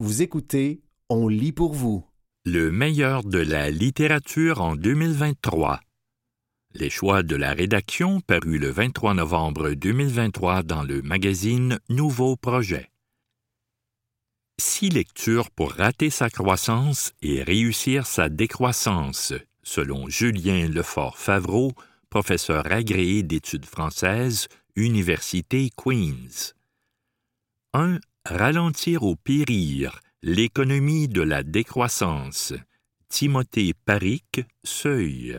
Vous écoutez On lit pour vous. Le meilleur de la littérature en 2023. Les choix de la rédaction parus le 23 novembre 2023 dans le magazine Nouveau Projet. Six lectures pour rater sa croissance et réussir sa décroissance, selon Julien Lefort-Favreau, professeur agréé d'études françaises, Université Queen's. 1. Ralentir ou périr, l'économie de la décroissance. Timothée Paric, Seuil.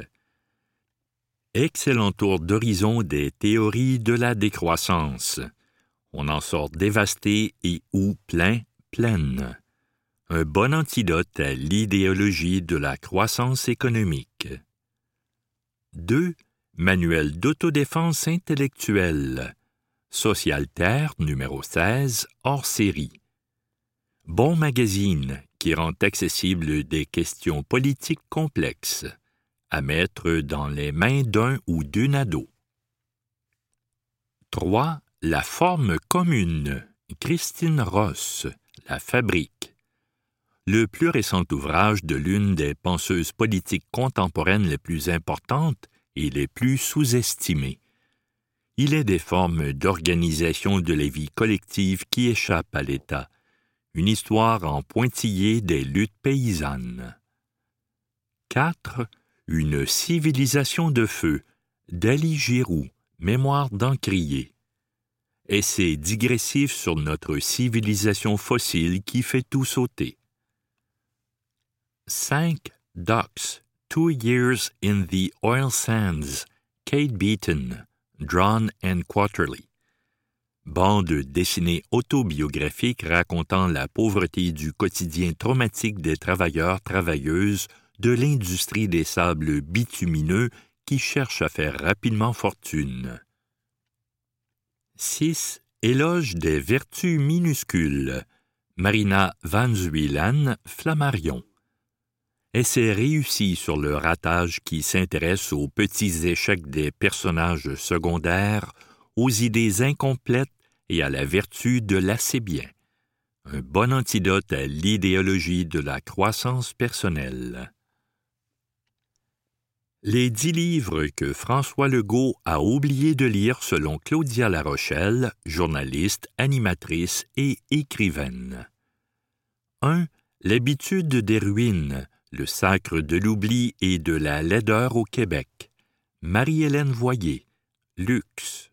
Excellent tour d'horizon des théories de la décroissance. On en sort dévasté et ou plein, pleine. Un bon antidote à l'idéologie de la croissance économique. 2. Manuel d'autodéfense intellectuelle. Socialterre numéro 16, hors série. Bon magazine qui rend accessible des questions politiques complexes à mettre dans les mains d'un ou d'une ado. 3. La forme commune. Christine Ross, La Fabrique. Le plus récent ouvrage de l'une des penseuses politiques contemporaines les plus importantes et les plus sous-estimées. Il est des formes d'organisation de la vie collective qui échappent à l'État, une histoire en pointillé des luttes paysannes. 4. Une civilisation de feu, d'Ali Giroux, Mémoire d'Encrier. Essai digressif sur notre civilisation fossile qui fait tout sauter. 5. Docks, Two Years in the Oil Sands, Kate Beaton, Drawn and Quarterly. Bande dessinée autobiographique racontant la pauvreté du quotidien traumatique des travailleurs-travailleuses de l'industrie des sables bitumineux qui cherchent à faire rapidement fortune. 6. Éloge des vertus minuscules. Marina Van Zuylan, Flammarion. Essai réussi sur le ratage qui s'intéresse aux petits échecs des personnages secondaires, aux idées incomplètes et à la vertu de l'assez bien. Un bon antidote à l'idéologie de la croissance personnelle. Les dix livres que François Legault a oublié de lire selon Claudia Larochelle, journaliste, animatrice et écrivaine. 1. L'habitude des ruines, le sacre de l'oubli et de la laideur au Québec. Marie-Hélène Voyer. Luxe.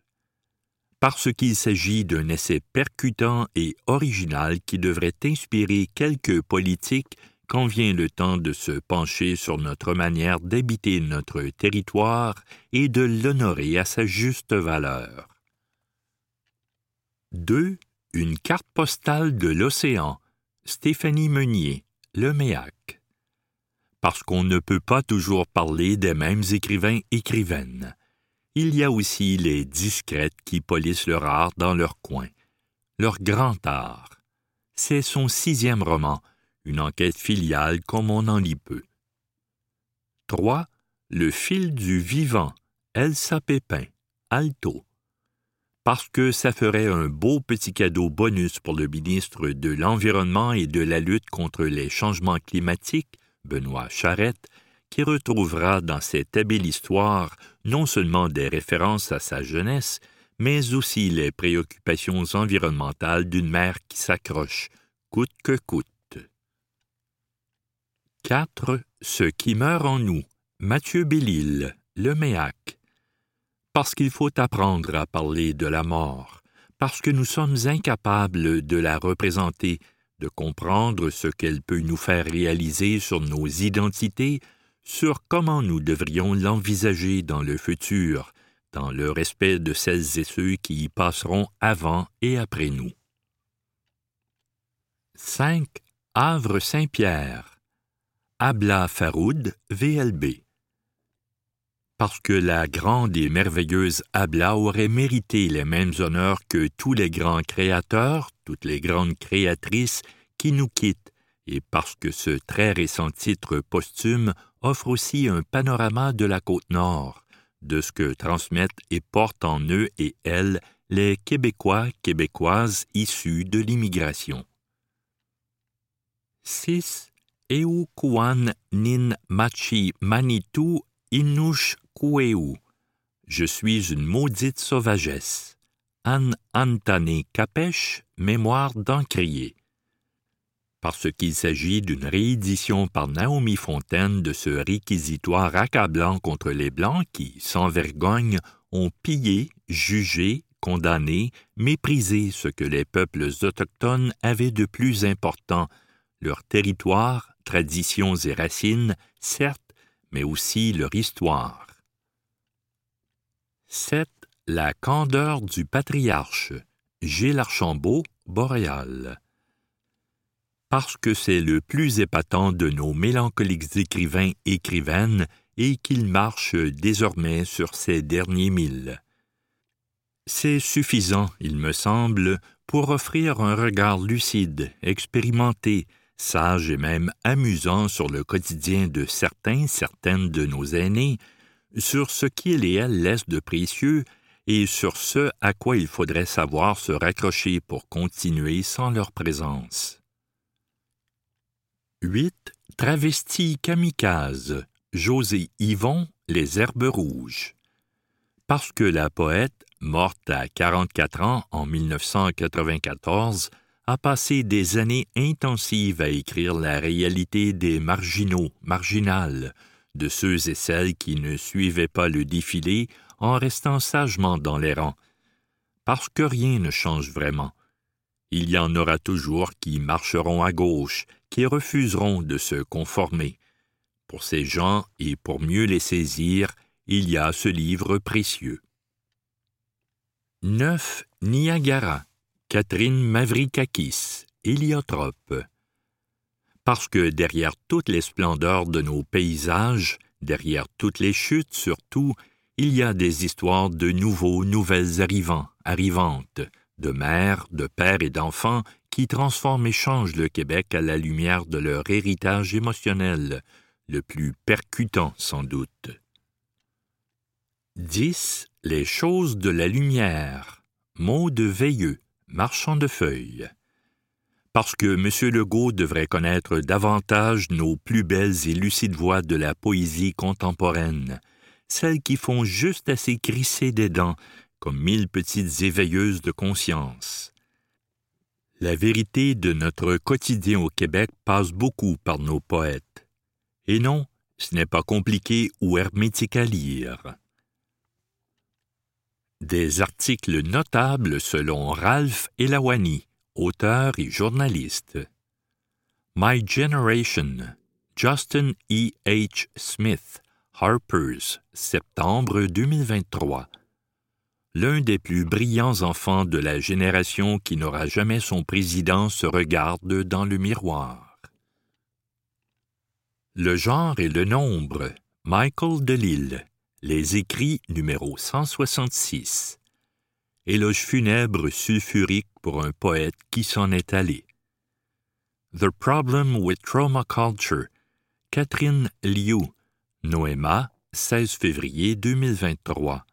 Parce qu'il s'agit d'un essai percutant et original qui devrait inspirer quelques politiques quand vient le temps de se pencher sur notre manière d'habiter notre territoire et de l'honorer à sa juste valeur. 2. Une carte postale de l'océan. Stéphanie Meunier, Le Méac. Parce qu'on ne peut pas toujours parler des mêmes écrivains écrivaines. Il y a aussi les discrètes qui polissent leur art dans leur coin, leur grand art. C'est son sixième roman, une enquête filiale comme on en lit peu. 3. Le fil du vivant, Elsa Pépin, Alto. Parce que ça ferait un beau petit cadeau bonus pour le ministre de l'Environnement et de la lutte contre les changements climatiques, Benoît Charette, qui retrouvera dans cette habile histoire non seulement des références à sa jeunesse, mais aussi les préoccupations environnementales d'une mère qui s'accroche, coûte que coûte. 4. Ce qui meurt en nous. Mathieu Bellil, Le Méac. Parce qu'il faut apprendre à parler de la mort, parce que nous sommes incapables de la représenter, de comprendre ce qu'elle peut nous faire réaliser sur nos identités, sur comment nous devrions l'envisager dans le futur, dans le respect de celles et ceux qui y passeront avant et après nous. 5. Havre Saint-Pierre Abla Faroud, VLB. Parce que la grande et merveilleuse Abla aurait mérité les mêmes honneurs que tous les grands créateurs, toutes les grandes créatrices qui nous quittent, et parce que ce très récent titre posthume offre aussi un panorama de la côte nord, de ce que transmettent et portent en eux et elles les Québécois, Québécoises issus de l'immigration. 6. Eukuan nin machi manitou inush kueu. Je suis une maudite sauvagesse. An Antane Capesh, mémoire d'encrier. Parce qu'il s'agit d'une réédition par Naomi Fontaine de ce réquisitoire accablant contre les Blancs qui, sans vergogne, ont pillé, jugé, condamné, méprisé ce que les peuples autochtones avaient de plus important, leur territoire, traditions et racines, certes, mais aussi leur histoire. 7. La candeur du patriarche. Gilles Archambault, Boréal. Parce que c'est le plus épatant de nos mélancoliques écrivains écrivaines et qu'il marche désormais sur ces derniers milles. C'est suffisant, il me semble, pour offrir un regard lucide, expérimenté, sage et même amusant sur le quotidien de certains, certaines de nos aînés, sur ce qu'ils et elles laissent de précieux et sur ce à quoi il faudrait savoir se raccrocher pour continuer sans leur présence. 8. Travesti kamikaze. José Yvon, Les Herbes Rouges. Parce que la poète, morte à 44 ans en 1994, a passé des années intensives à écrire la réalité des marginaux, marginales, de ceux et celles qui ne suivaient pas le défilé en restant sagement dans les rangs. Parce que rien ne change vraiment. Il y en aura toujours qui marcheront à gauche, qui refuseront de se conformer. Pour ces gens et pour mieux les saisir, il y a ce livre précieux. 9. Niagara. Catherine Mavrikakis, héliotrope parce que derrière toutes les splendeurs de nos paysages, derrière toutes les chutes surtout, il y a des histoires de nouveaux, nouvelles arrivants, arrivantes, de mères, de pères et d'enfants qui transforment et changent le Québec à la lumière de leur héritage émotionnel, le plus percutant sans doute. 10. Les choses de la lumière. Mots de Veilleux, marchand de feuilles parce que M. Legault devrait connaître davantage nos plus belles et lucides voix de la poésie contemporaine, celles qui font juste assez crisser des dents, comme mille petites éveilleuses de conscience. La vérité de notre quotidien au Québec passe beaucoup par nos poètes. Et non, ce n'est pas compliqué ou hermétique à lire. Des articles notables selon Ralph Elawani, auteur et journaliste. My Generation, Justin E. H. Smith, Harper's, septembre 2023. L'un des plus brillants enfants de la génération qui n'aura jamais son président se regarde dans le miroir. Le genre et le nombre, Michael Delisle, Les écrits numéro 166 éloge funèbre sulfurique pour un poète qui s'en est allé. The Problem with Trauma Culture, Catherine Liu, Noéma, 16 février 2023.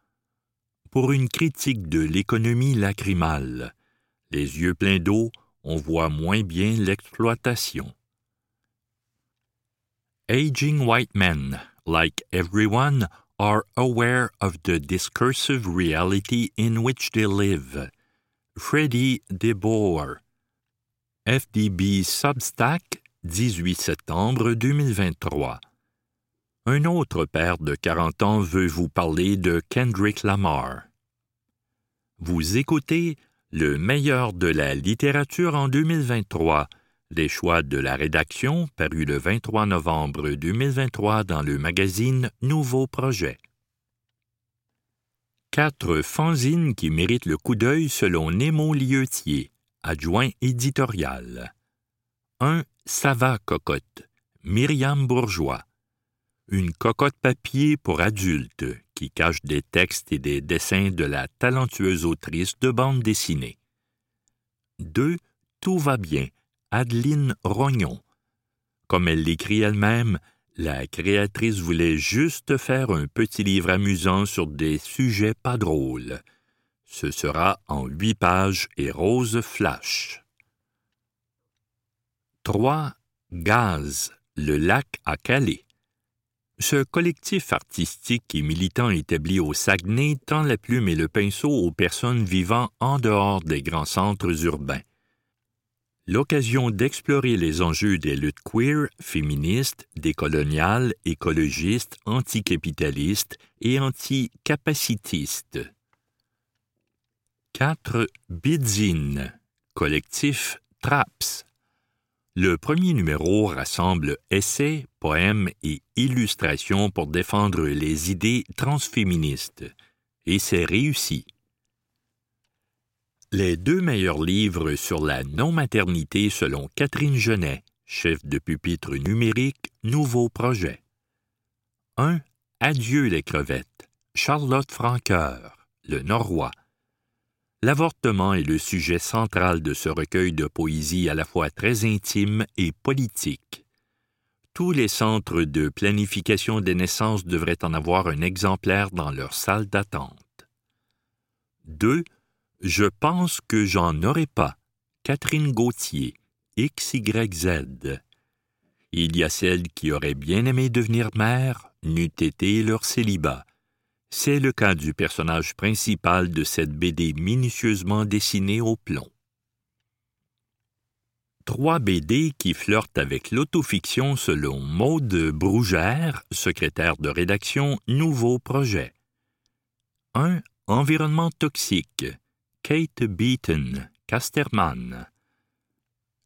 Pour une critique de l'économie lacrymale, les yeux pleins d'eau, on voit moins bien l'exploitation. Aging white men, like everyone, are aware of the discursive reality in which they live. Freddie DeBoer. FDB Substack, 18 septembre 2023. Un autre père de 40 ans veut vous parler de Kendrick Lamar. Vous écoutez le meilleur de la littérature en 2023 des choix de la rédaction paru le 23 novembre 2023 dans le magazine Nouveau Projet. Quatre fanzines qui méritent le coup d'œil selon Nemo Liotier, adjoint éditorial. 1. Sava Cocotte, Myriam Bourgeois. Une cocotte papier pour adultes qui cache des textes et des dessins de la talentueuse autrice de bande dessinée. 2. Tout va bien, Adeline Rognon. Comme elle l'écrit elle-même, la créatrice voulait juste faire un petit livre amusant sur des sujets pas drôles. Ce sera en huit pages et rose flash. 3. Gaz, le lac à Calais. Ce collectif artistique et militant établi au Saguenay tend la plume et le pinceau aux personnes vivant en dehors des grands centres urbains. L'occasion d'explorer les enjeux des luttes queer, féministes, décoloniales, écologistes, anticapitalistes et anticapacitistes. 4. Bidzine, collectif TRAPS. Le premier numéro rassemble essais, poèmes et illustrations pour défendre les idées transféministes, et c'est réussi. Les deux meilleurs livres sur la non-maternité selon Catherine Genet, chef de pupitre numérique, Nouveau Projet. 1. Adieu les crevettes, Charlotte Francoeur, Le Norrois. L'avortement est le sujet central de ce recueil de poésie à la fois très intime et politique. Tous les centres de planification des naissances devraient en avoir un exemplaire dans leur salle d'attente. 2. Je pense que j'en aurai pas. Catherine Gauthier, XYZ. Il y a celles qui auraient bien aimé devenir mères, n'eût été leur célibat. C'est le cas du personnage principal de cette BD minutieusement dessinée au plomb. Trois BD qui flirtent avec l'autofiction selon Maude Brougère, secrétaire de rédaction Nouveau Projet. 1. Environnement toxique. Kate Beaton, Casterman.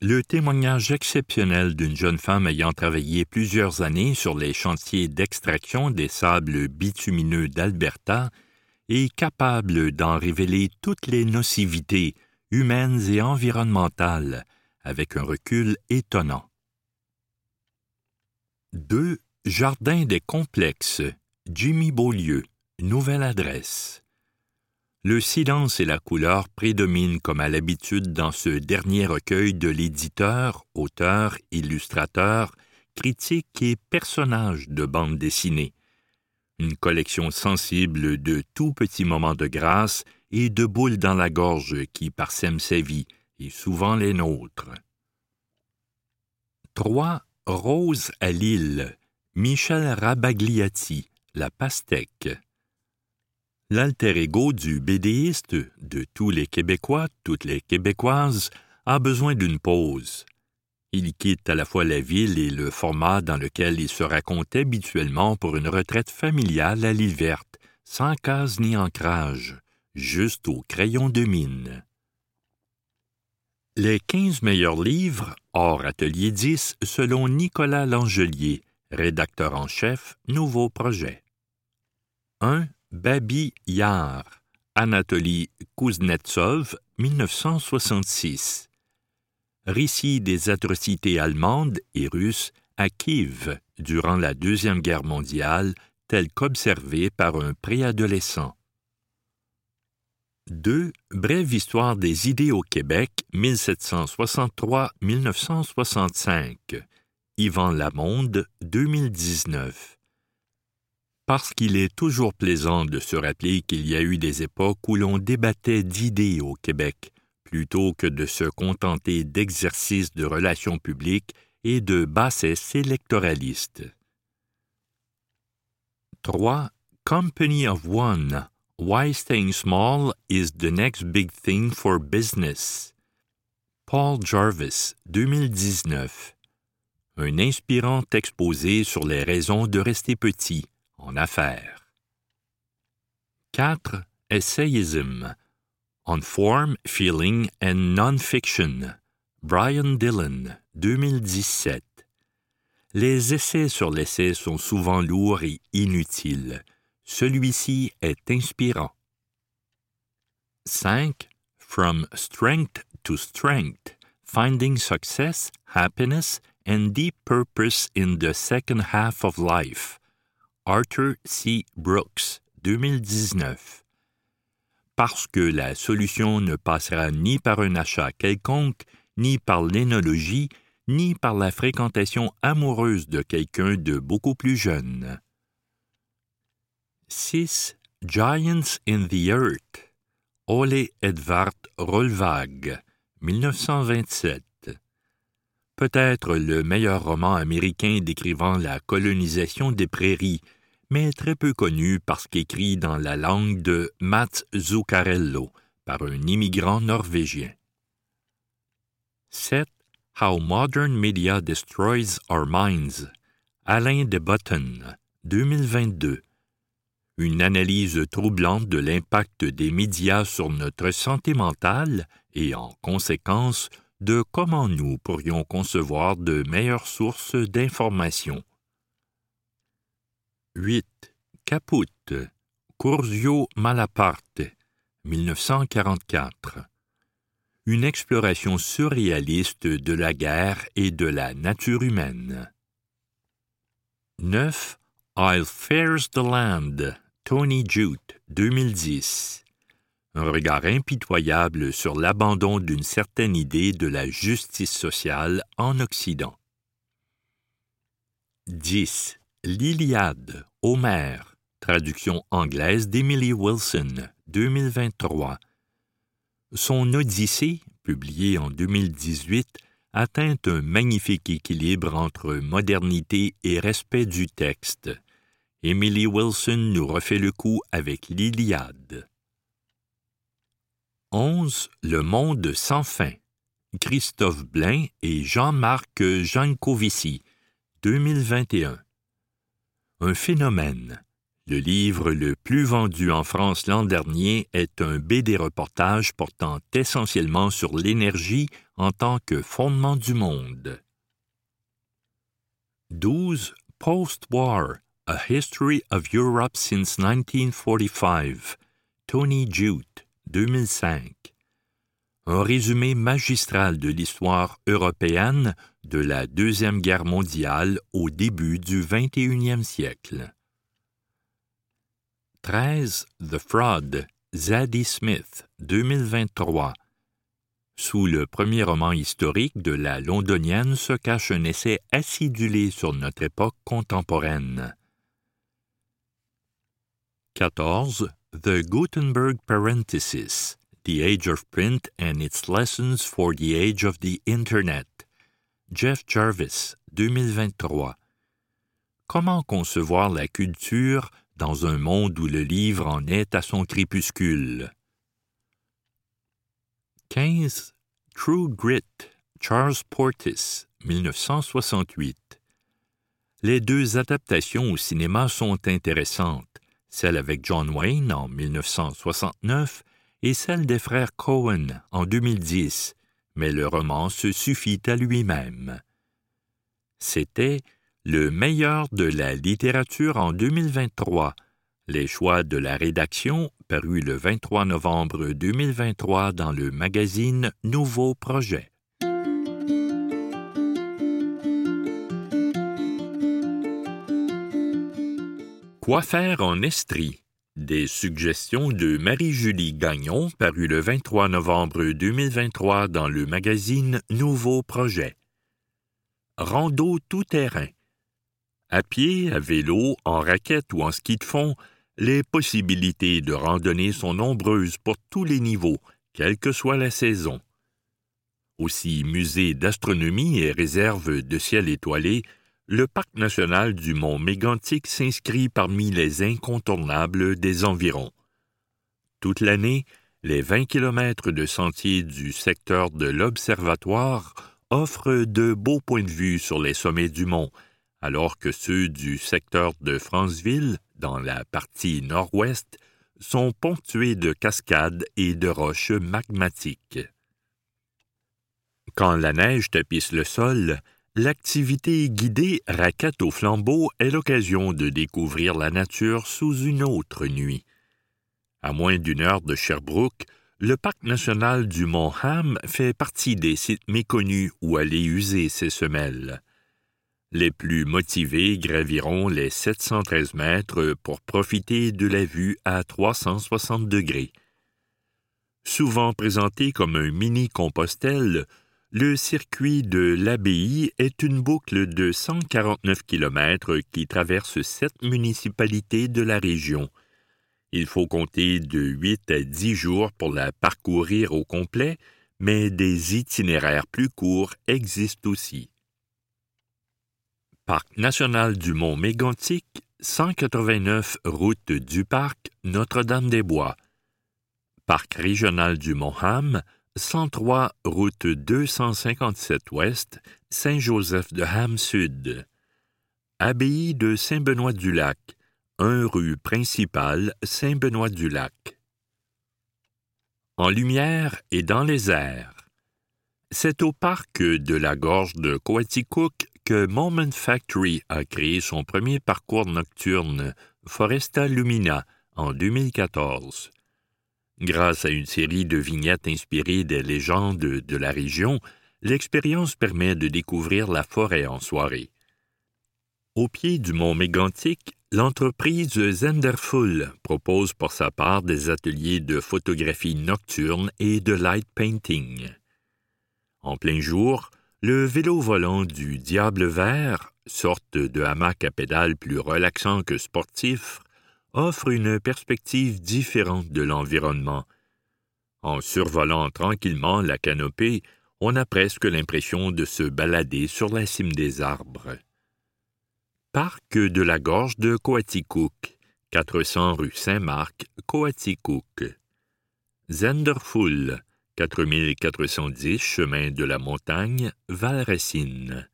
Le témoignage exceptionnel d'une jeune femme ayant travaillé plusieurs années sur les chantiers d'extraction des sables bitumineux d'Alberta est capable d'en révéler toutes les nocivités humaines et environnementales avec un recul étonnant. 2. Jardin des complexes. Jimmy Beaulieu. Nouvelle adresse. Le silence et la couleur prédominent comme à l'habitude dans ce dernier recueil de l'éditeur, auteur, illustrateur, critique et personnage de bande dessinée. Une collection sensible de tout petits moments de grâce et de boules dans la gorge qui parsèment sa vie, et souvent les nôtres. 3. Rose à Lille. Michel Rabagliati, La Pastèque. L'alter ego du bédéiste, de tous les Québécois, toutes les Québécoises, a besoin d'une pause. Il quitte à la fois la ville et le format dans lequel il se raconte habituellement pour une retraite familiale à l'île verte, sans case ni ancrage, juste au crayon de mine. Les quinze meilleurs livres, hors Atelier 10, selon Nicolas Langelier, rédacteur en chef, Nouveau Projet. 1. Babi Yar, Anatoly Kuznetsov, 1966. Récit des atrocités allemandes et russes à Kiev durant la Deuxième Guerre mondiale, tel qu'observé par un préadolescent. 2. Brève histoire des idées au Québec, 1763-1965. Yvan Lamonde, 2019 parce qu'il est toujours plaisant de se rappeler qu'il y a eu des époques où l'on débattait d'idées au Québec, plutôt que de se contenter d'exercices de relations publiques et de bassesse électoralistes. 3. Company of One. Why Staying Small is the Next Big Thing for Business. Paul Jarvis, 2019. Un inspirant exposé sur les raisons de rester petit en affaires. 4. Essayism. On Form, Feeling and Non-Fiction. Brian Dillon, 2017. Les essais sur l'essai sont souvent lourds et inutiles. Celui-ci est inspirant. 5. From Strength to Strength. Finding Success, Happiness and Deep Purpose in the Second Half of Life Arthur C. Brooks, 2019. Parce que la solution ne passera ni par un achat quelconque, ni par l'énologie, ni par la fréquentation amoureuse de quelqu'un de beaucoup plus jeune. 6. Giants in the Earth. Ole Edvard Rolvag, 1927. peut-être le meilleur roman américain décrivant la colonisation des prairies, mais très peu connu parce qu'écrit dans la langue de Mats par un immigrant norvégien. 7. How Modern Media Destroys Our Minds. Alain de Botton, 2022. Une analyse troublante de l'impact des médias sur notre santé mentale et, en conséquence, de comment nous pourrions concevoir de meilleures sources d'information. 8. Caput, Curzio Malaparte, 1944. Une exploration surréaliste de la guerre et de la nature humaine. 9. I'll Fares the Land, Tony Jute, 2010 un regard impitoyable sur l'abandon d'une certaine idée de la justice sociale en Occident. 10. L'Iliade, Homère, traduction anglaise d'Emily Wilson, 2023. Son Odyssée, publiée en 2018, atteint un magnifique équilibre entre modernité et respect du texte. Emily Wilson nous refait le coup avec l'Iliade. 11. Le monde sans fin. Christophe Blain et Jean-Marc Jancovici, 2021. Un phénomène. Le livre le plus vendu en France l'an dernier est un BD-reportage portant essentiellement sur l'énergie en tant que fondement du monde. 12. Post-War, A History of Europe since 1945. Tony Jute, 2005. Un résumé magistral de l'histoire européenne de la Deuxième Guerre mondiale au début du XXIe siècle. 13. The Fraud, Zadie Smith, 2023. Sous le premier roman historique de la londonienne se cache un essai acidulé sur notre époque contemporaine. 14. The Gutenberg Parenthesis The Age of Print and Its Lessons for the Age of the Internet. Jeff Jarvis, 2023. Comment concevoir la culture dans un monde où le livre en est à son crépuscule? 15. True Grit, Charles Portis, 1968. Les deux adaptations au cinéma sont intéressantes celle avec John Wayne en 1969 et celle des frères Cohen en 2010, mais le roman se suffit à lui-même. C'était le meilleur de la littérature en 2023. Les choix de la rédaction, paru le 23 novembre 2023 dans le magazine Nouveau Projet. Quoi faire en Estrie? Des suggestions de Marie-Julie Gagnon paru le 23 novembre 2023 dans le magazine Nouveau Projet. Rando tout-terrain. À pied, à vélo, en raquette ou en ski de fond, les possibilités de randonnée sont nombreuses pour tous les niveaux, quelle que soit la saison. Aussi musée d'astronomie et réserve de ciel étoilé le parc national du mont Mégantic s'inscrit parmi les incontournables des environs. Toute l'année, les 20 kilomètres de sentiers du secteur de l'Observatoire offrent de beaux points de vue sur les sommets du mont, alors que ceux du secteur de Franceville, dans la partie nord-ouest, sont ponctués de cascades et de roches magmatiques. Quand la neige tapisse le sol, L'activité guidée raquette au flambeau est l'occasion de découvrir la nature sous une autre nuit. À moins d'une heure de Sherbrooke, le parc national du Mont Ham fait partie des sites méconnus où aller user ses semelles. Les plus motivés graviront les 713 mètres pour profiter de la vue à 360 degrés. Souvent présenté comme un mini-Compostelle, le circuit de l'abbaye est une boucle de 149 km qui traverse sept municipalités de la région. Il faut compter de 8 à 10 jours pour la parcourir au complet, mais des itinéraires plus courts existent aussi. Parc national du Mont Mégantic, 189 route du parc Notre-Dame-des-Bois. Parc régional du Mont Ham, 103 route 257 ouest, Saint-Joseph de Ham Sud. Abbaye de Saint-Benoît-du-Lac, 1 rue principale Saint-Benoît-du-Lac. En lumière et dans les airs. C'est au parc de la gorge de Coaticook que Moment Factory a créé son premier parcours nocturne, Foresta Lumina, en 2014. Grâce à une série de vignettes inspirées des légendes de la région, l'expérience permet de découvrir la forêt en soirée. Au pied du mont Mégantic, l'entreprise Zenderful propose pour sa part des ateliers de photographie nocturne et de light painting. En plein jour, le vélo volant du Diable Vert, sorte de hamac à pédales plus relaxant que sportif, offre une perspective différente de l'environnement. En survolant tranquillement la canopée, on a presque l'impression de se balader sur la cime des arbres. Parc de la Gorge de Coaticook, 400 rue Saint-Marc, Coaticook. Zenderful, 4410 chemin de la Montagne, Valracine.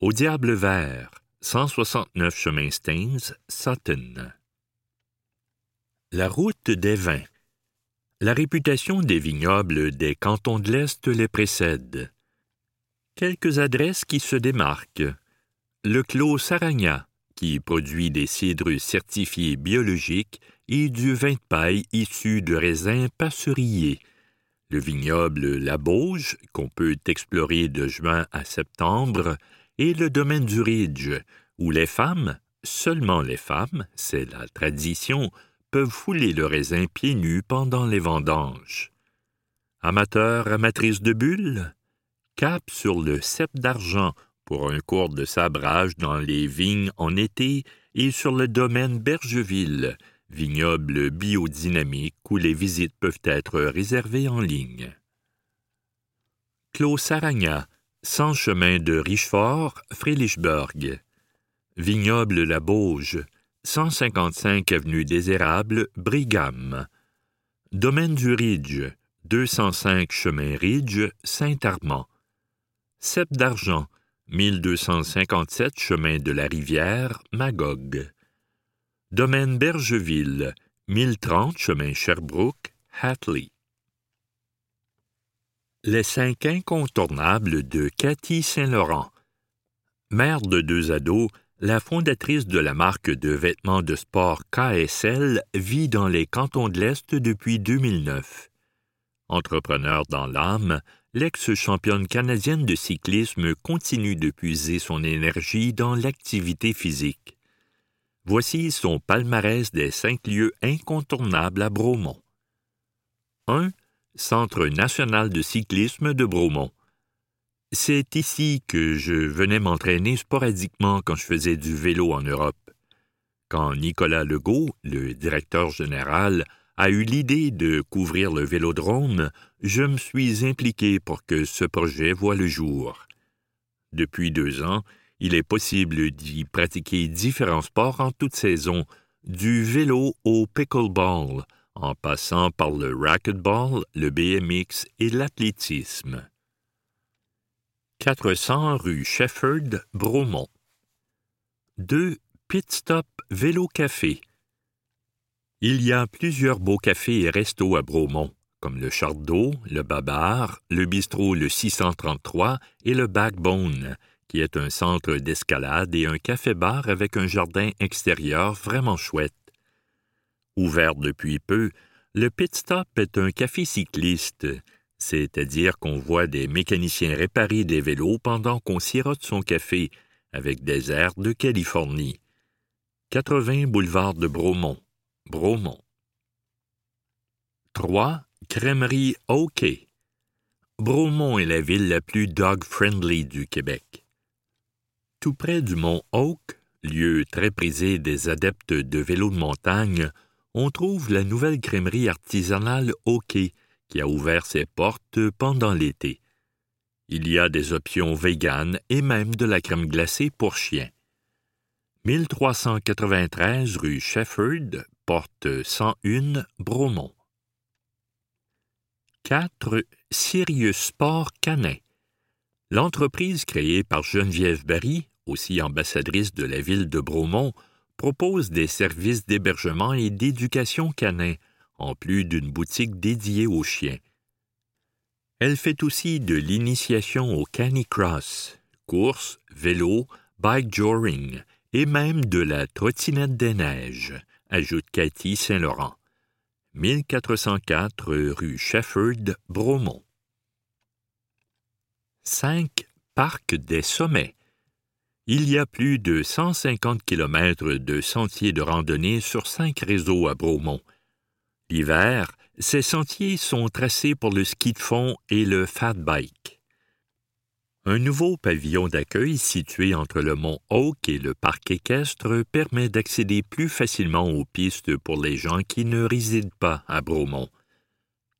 Au Diable Vert, 169 chemin Staines, Sutton. La route des vins. La réputation des vignobles des cantons de l'Est les précède. Quelques adresses qui se démarquent. Le Clos Saragna, qui produit des cidres certifiés biologiques et du vin de paille issu de raisins passerillés le vignoble La Bauge, qu'on peut explorer de juin à septembre, et le domaine du Ridge, où les femmes, seulement les femmes, c'est la tradition, peuvent fouler le raisin pieds nus pendant les vendanges. Amateurs, amatrices de bulles, cap sur le cep d'argent pour un cours de sabrage dans les vignes en été et sur le domaine Bergeville, vignoble biodynamique où les visites peuvent être réservées en ligne. Clos Saragna, sans chemin de Richefort, Frélichberg. Vignoble La Bauge, 155 avenue des Érables, Brigham. Domaine du Ridge, 205 chemin Ridge, Saint-Armand. Cep d'Argent, 1257 chemin de la Rivière, Magog. Domaine Bergeville, 1030 chemin Sherbrooke, Hatley. Les cinq incontournables de Cathy Saint-Laurent. Mère de deux ados, la fondatrice de la marque de vêtements de sport KSL vit dans les cantons de l'Est depuis 2009. Entrepreneur dans l'âme, l'ex-championne canadienne de cyclisme continue de puiser son énergie dans l'activité physique. Voici son palmarès des cinq lieux incontournables à Bromont. 1. Centre national de cyclisme de Bromont. C'est ici que je venais m'entraîner sporadiquement quand je faisais du vélo en Europe. Quand Nicolas Legault, le directeur général, a eu l'idée de couvrir le vélodrome, je me suis impliqué pour que ce projet voie le jour. Depuis deux ans, il est possible d'y pratiquer différents sports en toute saison, du vélo au pickleball, en passant par le racquetball, le BMX et l'athlétisme. 400 rue Shefford, Bromont. 2. Pit Stop Vélo Café. Il y a plusieurs beaux cafés et restos à Bromont, comme le Chardot, le Babar, le Bistrot le 633 et le Backbone, qui est un centre d'escalade et un café-bar avec un jardin extérieur vraiment chouette. Ouvert depuis peu, le Pit Stop est un café cycliste, c'est-à-dire qu'on voit des mécaniciens réparer des vélos pendant qu'on sirote son café avec des airs de Californie. 80 boulevard de Bromont, Bromont. 3. Crèmerie OK. Bromont est la ville la plus dog-friendly du Québec. Tout près du mont Oak, lieu très prisé des adeptes de vélo de montagne, on trouve la nouvelle crèmerie artisanale OK, qui a ouvert ses portes pendant l'été. Il y a des options véganes et même de la crème glacée pour chiens. 1393 rue Shefford, porte 101, Bromont. 4. Sirius Sport Canin. L'entreprise créée par Geneviève Barry, aussi ambassadrice de la ville de Bromont, propose des services d'hébergement et d'éducation canin, en plus d'une boutique dédiée aux chiens. Elle fait aussi de l'initiation au canicross, course, vélo, bike joring et même de la trottinette des neiges, ajoute Cathy Saint-Laurent. 1404 rue Shefford, Bromont. 5. Parc des Sommets. Il y a plus de 150 km de sentiers de randonnée sur cinq réseaux à Bromont. L'hiver, ces sentiers sont tracés pour le ski de fond et le fat bike. Un nouveau pavillon d'accueil situé entre le mont Oak et le parc équestre permet d'accéder plus facilement aux pistes pour les gens qui ne résident pas à Bromont.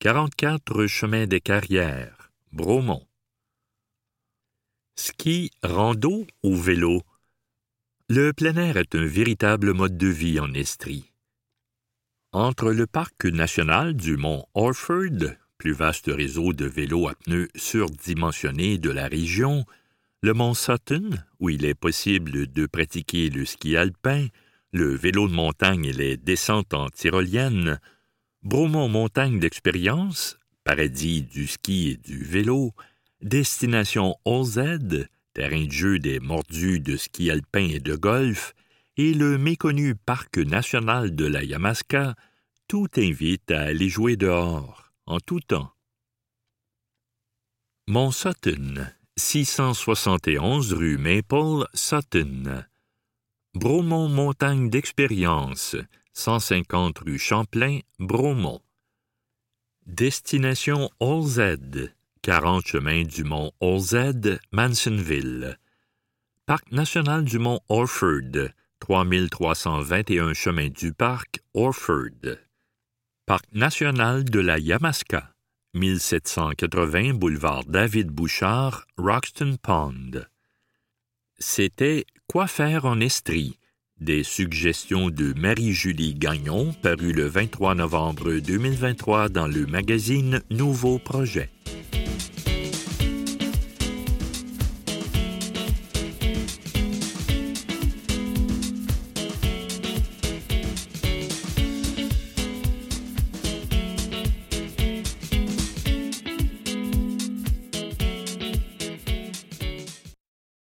44 chemin des carrières, Bromont. Ski, rando ou vélo? Le plein air est un véritable mode de vie en Estrie. Entre le parc national du mont Orford, plus vaste réseau de vélos à pneus surdimensionnés de la région, le mont Sutton, où il est possible de pratiquer le ski alpin, le vélo de montagne et les descentes en tyrolienne, Bromont Montagne d'expérience, paradis du ski et du vélo, Destination OZ, terrain de jeu des mordus de ski alpin et de golf, et le méconnu Parc national de la Yamaska, tout invite à aller jouer dehors, en tout temps. Mont Sutton, 671 rue Maple, Sutton. Bromont Montagne d'Expérience, 150 rue Champlain, Bromont. Destination OZ, 40 chemin du mont Olzed, Mansonville. Parc national du mont Orford, 3321 chemin du parc, Orford. Parc national de la Yamaska, 1780 boulevard David Bouchard, Roxton Pond. C'était Quoi faire en Estrie? Des suggestions de Marie-Julie Gagnon paru le 23 novembre 2023 dans le magazine Nouveau Projet.